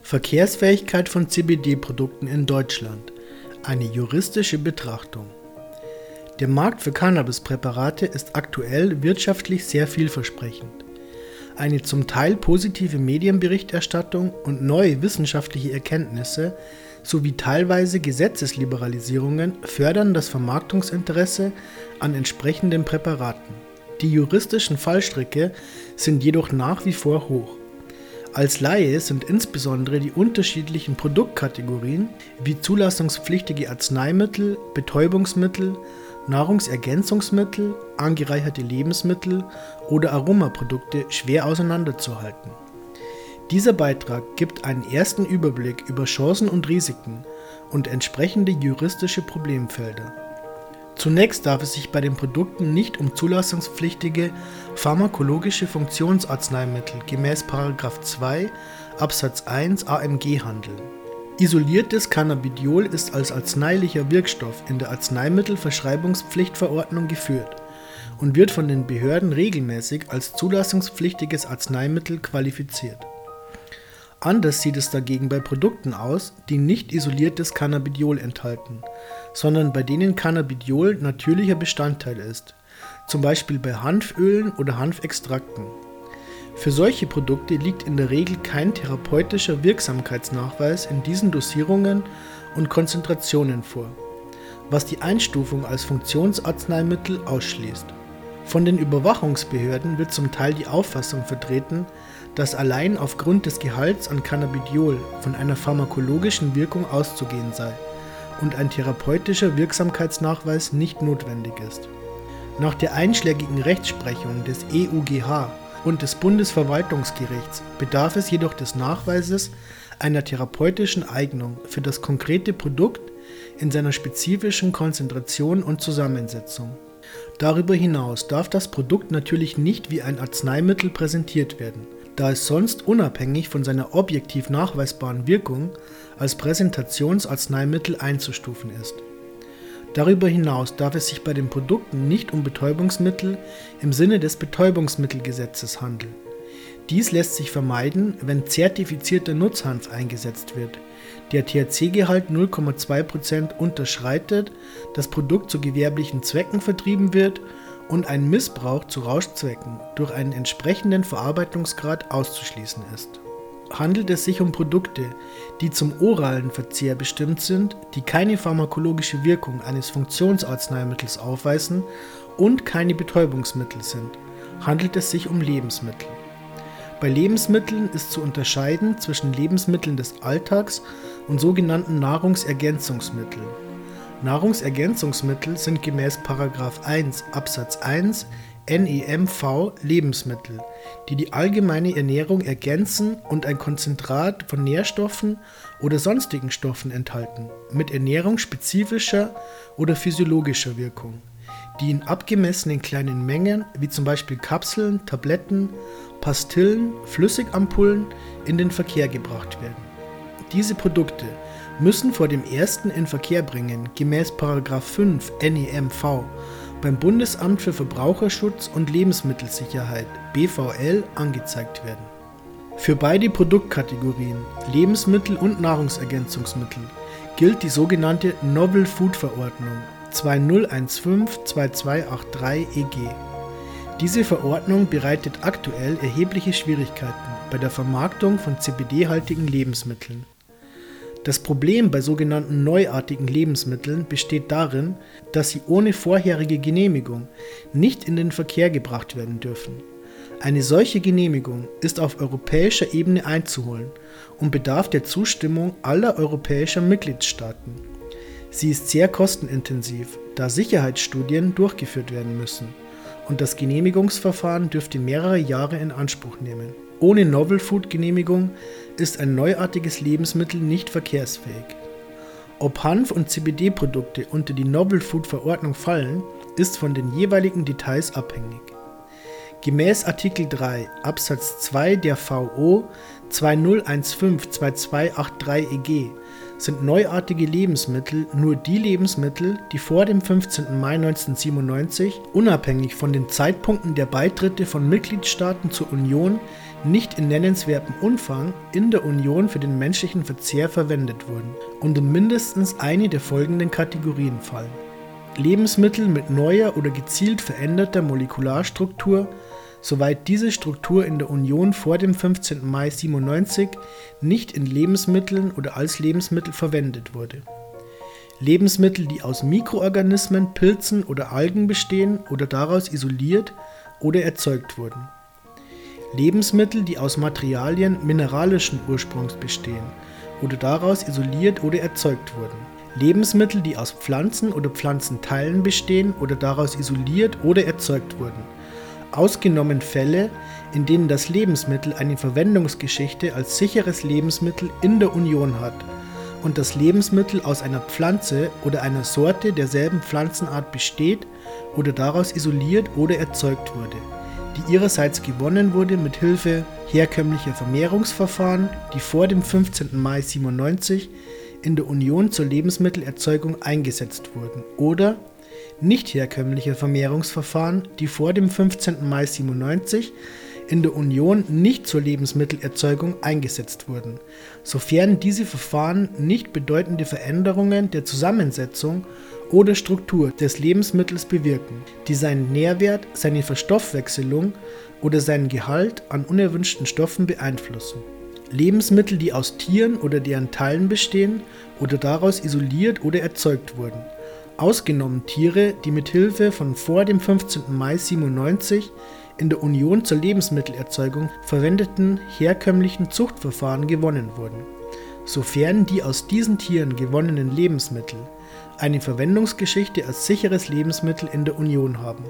Verkehrsfähigkeit von CBD-Produkten in Deutschland. Eine juristische Betrachtung. Der Markt für Cannabispräparate ist aktuell wirtschaftlich sehr vielversprechend. Eine zum Teil positive Medienberichterstattung und neue wissenschaftliche Erkenntnisse sowie teilweise Gesetzesliberalisierungen fördern das Vermarktungsinteresse an entsprechenden Präparaten. Die juristischen Fallstricke sind jedoch nach wie vor hoch. Als Laie sind insbesondere die unterschiedlichen Produktkategorien wie zulassungspflichtige Arzneimittel, Betäubungsmittel, Nahrungsergänzungsmittel, angereicherte Lebensmittel oder Aromaprodukte schwer auseinanderzuhalten. Dieser Beitrag gibt einen ersten Überblick über Chancen und Risiken und entsprechende juristische Problemfelder. Zunächst darf es sich bei den Produkten nicht um zulassungspflichtige pharmakologische Funktionsarzneimittel gemäß 2 Absatz 1 AMG handeln. Isoliertes Cannabidiol ist als arzneilicher Wirkstoff in der Arzneimittelverschreibungspflichtverordnung geführt und wird von den Behörden regelmäßig als zulassungspflichtiges Arzneimittel qualifiziert. Anders sieht es dagegen bei Produkten aus, die nicht isoliertes Cannabidiol enthalten, sondern bei denen Cannabidiol natürlicher Bestandteil ist, zum Beispiel bei Hanfölen oder Hanfextrakten. Für solche Produkte liegt in der Regel kein therapeutischer Wirksamkeitsnachweis in diesen Dosierungen und Konzentrationen vor, was die Einstufung als Funktionsarzneimittel ausschließt. Von den Überwachungsbehörden wird zum Teil die Auffassung vertreten, dass allein aufgrund des Gehalts an Cannabidiol von einer pharmakologischen Wirkung auszugehen sei und ein therapeutischer Wirksamkeitsnachweis nicht notwendig ist. Nach der einschlägigen Rechtsprechung des EUGH und des Bundesverwaltungsgerichts bedarf es jedoch des Nachweises einer therapeutischen Eignung für das konkrete Produkt in seiner spezifischen Konzentration und Zusammensetzung. Darüber hinaus darf das Produkt natürlich nicht wie ein Arzneimittel präsentiert werden, da es sonst unabhängig von seiner objektiv nachweisbaren Wirkung als Präsentationsarzneimittel einzustufen ist. Darüber hinaus darf es sich bei den Produkten nicht um Betäubungsmittel im Sinne des Betäubungsmittelgesetzes handeln. Dies lässt sich vermeiden, wenn zertifizierter Nutzhanf eingesetzt wird, der THC-Gehalt 0,2% unterschreitet, das Produkt zu gewerblichen Zwecken vertrieben wird und ein Missbrauch zu Rauschzwecken durch einen entsprechenden Verarbeitungsgrad auszuschließen ist. Handelt es sich um Produkte, die zum oralen Verzehr bestimmt sind, die keine pharmakologische Wirkung eines Funktionsarzneimittels aufweisen und keine Betäubungsmittel sind, handelt es sich um Lebensmittel. Bei Lebensmitteln ist zu unterscheiden zwischen Lebensmitteln des Alltags und sogenannten Nahrungsergänzungsmitteln. Nahrungsergänzungsmittel sind gemäß 1 Absatz 1 NEMV Lebensmittel, die die allgemeine Ernährung ergänzen und ein Konzentrat von Nährstoffen oder sonstigen Stoffen enthalten, mit ernährungsspezifischer oder physiologischer Wirkung, die in abgemessenen kleinen Mengen, wie zum Beispiel Kapseln, Tabletten, Pastillen, Flüssigampullen, in den Verkehr gebracht werden. Diese Produkte müssen vor dem ersten in Verkehr bringen gemäß 5 NEMV beim Bundesamt für Verbraucherschutz und Lebensmittelsicherheit BVL angezeigt werden. Für beide Produktkategorien Lebensmittel und Nahrungsergänzungsmittel gilt die sogenannte Novel Food Verordnung 2015-2283 EG. Diese Verordnung bereitet aktuell erhebliche Schwierigkeiten bei der Vermarktung von CBD-haltigen Lebensmitteln. Das Problem bei sogenannten neuartigen Lebensmitteln besteht darin, dass sie ohne vorherige Genehmigung nicht in den Verkehr gebracht werden dürfen. Eine solche Genehmigung ist auf europäischer Ebene einzuholen und bedarf der Zustimmung aller europäischer Mitgliedstaaten. Sie ist sehr kostenintensiv, da Sicherheitsstudien durchgeführt werden müssen und das Genehmigungsverfahren dürfte mehrere Jahre in Anspruch nehmen. Ohne Novel Food Genehmigung ist ein neuartiges Lebensmittel nicht verkehrsfähig. Ob Hanf- und CBD-Produkte unter die Novel Food Verordnung fallen, ist von den jeweiligen Details abhängig. Gemäß Artikel 3 Absatz 2 der VO 2015-2283 EG sind neuartige Lebensmittel nur die Lebensmittel, die vor dem 15. Mai 1997 unabhängig von den Zeitpunkten der Beitritte von Mitgliedstaaten zur Union nicht in nennenswertem Umfang in der Union für den menschlichen Verzehr verwendet wurden und in mindestens eine der folgenden Kategorien fallen. Lebensmittel mit neuer oder gezielt veränderter Molekularstruktur, soweit diese Struktur in der Union vor dem 15. Mai 97 nicht in Lebensmitteln oder als Lebensmittel verwendet wurde. Lebensmittel, die aus Mikroorganismen, Pilzen oder Algen bestehen oder daraus isoliert oder erzeugt wurden. Lebensmittel, die aus Materialien mineralischen Ursprungs bestehen oder daraus isoliert oder erzeugt wurden. Lebensmittel, die aus Pflanzen oder Pflanzenteilen bestehen oder daraus isoliert oder erzeugt wurden. Ausgenommen Fälle, in denen das Lebensmittel eine Verwendungsgeschichte als sicheres Lebensmittel in der Union hat und das Lebensmittel aus einer Pflanze oder einer Sorte derselben Pflanzenart besteht oder daraus isoliert oder erzeugt wurde die ihrerseits gewonnen wurde mit Hilfe herkömmlicher Vermehrungsverfahren, die vor dem 15. Mai 97 in der Union zur Lebensmittelerzeugung eingesetzt wurden, oder nicht herkömmliche Vermehrungsverfahren, die vor dem 15. Mai 97 in der Union nicht zur Lebensmittelerzeugung eingesetzt wurden, sofern diese Verfahren nicht bedeutende Veränderungen der Zusammensetzung oder Struktur des Lebensmittels bewirken, die seinen Nährwert, seine Verstoffwechselung oder seinen Gehalt an unerwünschten Stoffen beeinflussen. Lebensmittel, die aus Tieren oder deren Teilen bestehen oder daraus isoliert oder erzeugt wurden, ausgenommen Tiere, die mit Hilfe von vor dem 15. Mai 97 in der Union zur Lebensmittelerzeugung verwendeten herkömmlichen Zuchtverfahren gewonnen wurden, sofern die aus diesen Tieren gewonnenen Lebensmittel eine Verwendungsgeschichte als sicheres Lebensmittel in der Union haben.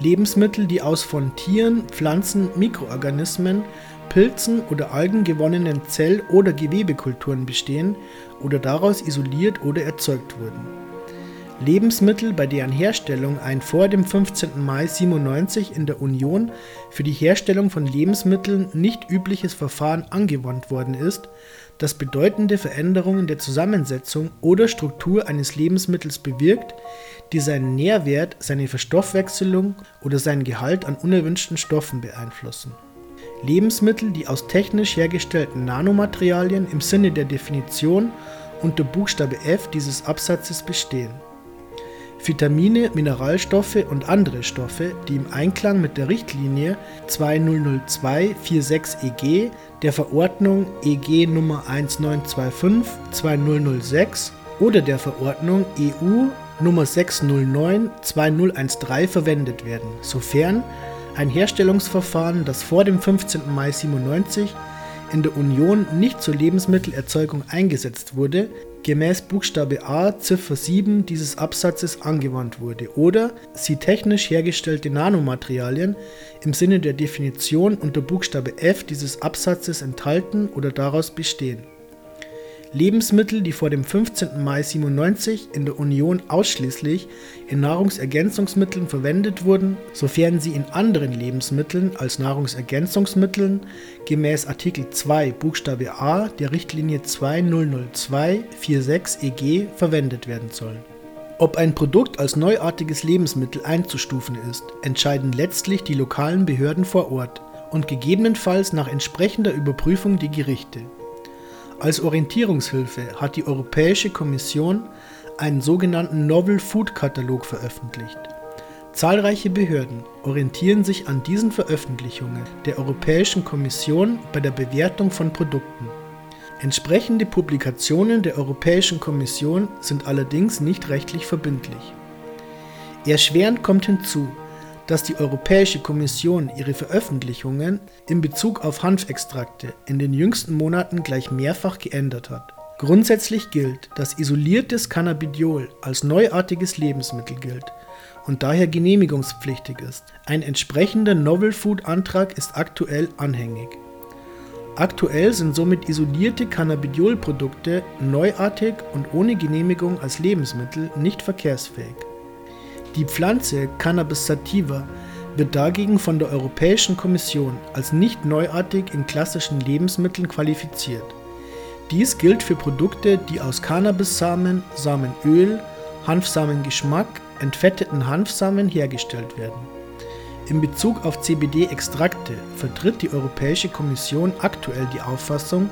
Lebensmittel, die aus von Tieren, Pflanzen, Mikroorganismen, Pilzen oder Algen gewonnenen Zell- oder Gewebekulturen bestehen oder daraus isoliert oder erzeugt wurden. Lebensmittel, bei deren Herstellung ein vor dem 15. Mai 97 in der Union für die Herstellung von Lebensmitteln nicht übliches Verfahren angewandt worden ist, das bedeutende Veränderungen der Zusammensetzung oder Struktur eines Lebensmittels bewirkt, die seinen Nährwert, seine Verstoffwechselung oder seinen Gehalt an unerwünschten Stoffen beeinflussen. Lebensmittel, die aus technisch hergestellten Nanomaterialien im Sinne der Definition unter Buchstabe F dieses Absatzes bestehen. Vitamine, Mineralstoffe und andere Stoffe, die im Einklang mit der Richtlinie 2002-46-EG der Verordnung EG Nummer 1925-2006 oder der Verordnung EU Nummer 609-2013 verwendet werden, sofern ein Herstellungsverfahren, das vor dem 15. Mai 97 in der Union nicht zur Lebensmittelerzeugung eingesetzt wurde, gemäß Buchstabe a Ziffer 7 dieses Absatzes angewandt wurde oder sie technisch hergestellte Nanomaterialien im Sinne der Definition unter Buchstabe f dieses Absatzes enthalten oder daraus bestehen Lebensmittel, die vor dem 15. Mai 97 in der Union ausschließlich in Nahrungsergänzungsmitteln verwendet wurden, sofern sie in anderen Lebensmitteln als Nahrungsergänzungsmitteln gemäß Artikel 2 Buchstabe a der Richtlinie 2002-46 EG verwendet werden sollen. Ob ein Produkt als neuartiges Lebensmittel einzustufen ist, entscheiden letztlich die lokalen Behörden vor Ort und gegebenenfalls nach entsprechender Überprüfung die Gerichte. Als Orientierungshilfe hat die Europäische Kommission einen sogenannten Novel Food Katalog veröffentlicht. Zahlreiche Behörden orientieren sich an diesen Veröffentlichungen der Europäischen Kommission bei der Bewertung von Produkten. Entsprechende Publikationen der Europäischen Kommission sind allerdings nicht rechtlich verbindlich. Erschwerend kommt hinzu, dass die Europäische Kommission ihre Veröffentlichungen in Bezug auf Hanfextrakte in den jüngsten Monaten gleich mehrfach geändert hat. Grundsätzlich gilt, dass isoliertes Cannabidiol als neuartiges Lebensmittel gilt und daher genehmigungspflichtig ist. Ein entsprechender Novel Food Antrag ist aktuell anhängig. Aktuell sind somit isolierte Cannabidiol-Produkte neuartig und ohne Genehmigung als Lebensmittel nicht verkehrsfähig. Die Pflanze Cannabis sativa wird dagegen von der Europäischen Kommission als nicht neuartig in klassischen Lebensmitteln qualifiziert. Dies gilt für Produkte, die aus Cannabissamen, Samenöl, Hanfsamengeschmack, entfetteten Hanfsamen hergestellt werden. In Bezug auf CBD-Extrakte vertritt die Europäische Kommission aktuell die Auffassung,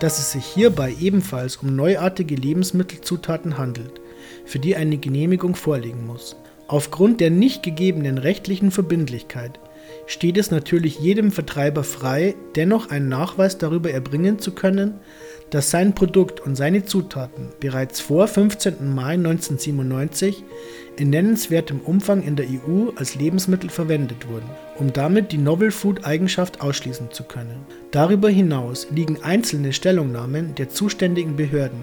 dass es sich hierbei ebenfalls um neuartige Lebensmittelzutaten handelt, für die eine Genehmigung vorliegen muss. Aufgrund der nicht gegebenen rechtlichen Verbindlichkeit steht es natürlich jedem Vertreiber frei, dennoch einen Nachweis darüber erbringen zu können, dass sein Produkt und seine Zutaten bereits vor 15. Mai 1997 in nennenswertem Umfang in der EU als Lebensmittel verwendet wurden, um damit die Novel Food Eigenschaft ausschließen zu können. Darüber hinaus liegen einzelne Stellungnahmen der zuständigen Behörden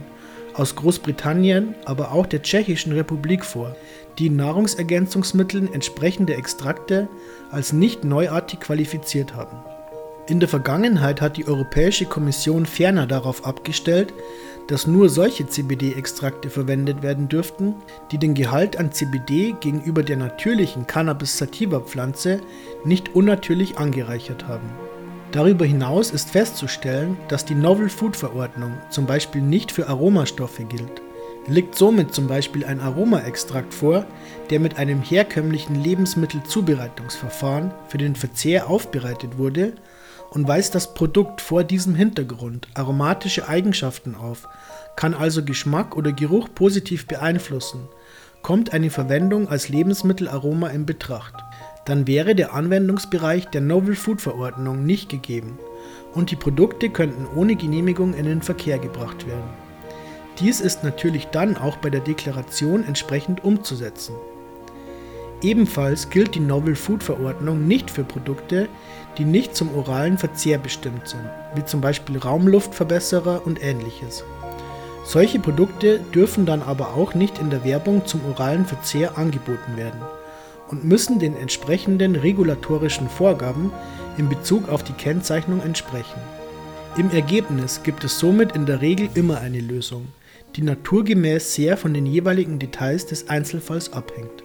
aus Großbritannien, aber auch der Tschechischen Republik vor, die Nahrungsergänzungsmitteln entsprechende Extrakte als nicht neuartig qualifiziert haben. In der Vergangenheit hat die Europäische Kommission ferner darauf abgestellt, dass nur solche CBD-Extrakte verwendet werden dürften, die den Gehalt an CBD gegenüber der natürlichen Cannabis sativa-Pflanze nicht unnatürlich angereichert haben. Darüber hinaus ist festzustellen, dass die Novel Food Verordnung zum Beispiel nicht für Aromastoffe gilt. Liegt somit zum Beispiel ein Aromaextrakt vor, der mit einem herkömmlichen Lebensmittelzubereitungsverfahren für den Verzehr aufbereitet wurde, und weist das Produkt vor diesem Hintergrund aromatische Eigenschaften auf, kann also Geschmack oder Geruch positiv beeinflussen, kommt eine Verwendung als Lebensmittelaroma in Betracht, dann wäre der Anwendungsbereich der Novel Food Verordnung nicht gegeben und die Produkte könnten ohne Genehmigung in den Verkehr gebracht werden. Dies ist natürlich dann auch bei der Deklaration entsprechend umzusetzen. Ebenfalls gilt die Novel Food Verordnung nicht für Produkte, die nicht zum oralen Verzehr bestimmt sind, wie zum Beispiel Raumluftverbesserer und ähnliches. Solche Produkte dürfen dann aber auch nicht in der Werbung zum oralen Verzehr angeboten werden und müssen den entsprechenden regulatorischen Vorgaben in Bezug auf die Kennzeichnung entsprechen. Im Ergebnis gibt es somit in der Regel immer eine Lösung, die naturgemäß sehr von den jeweiligen Details des Einzelfalls abhängt.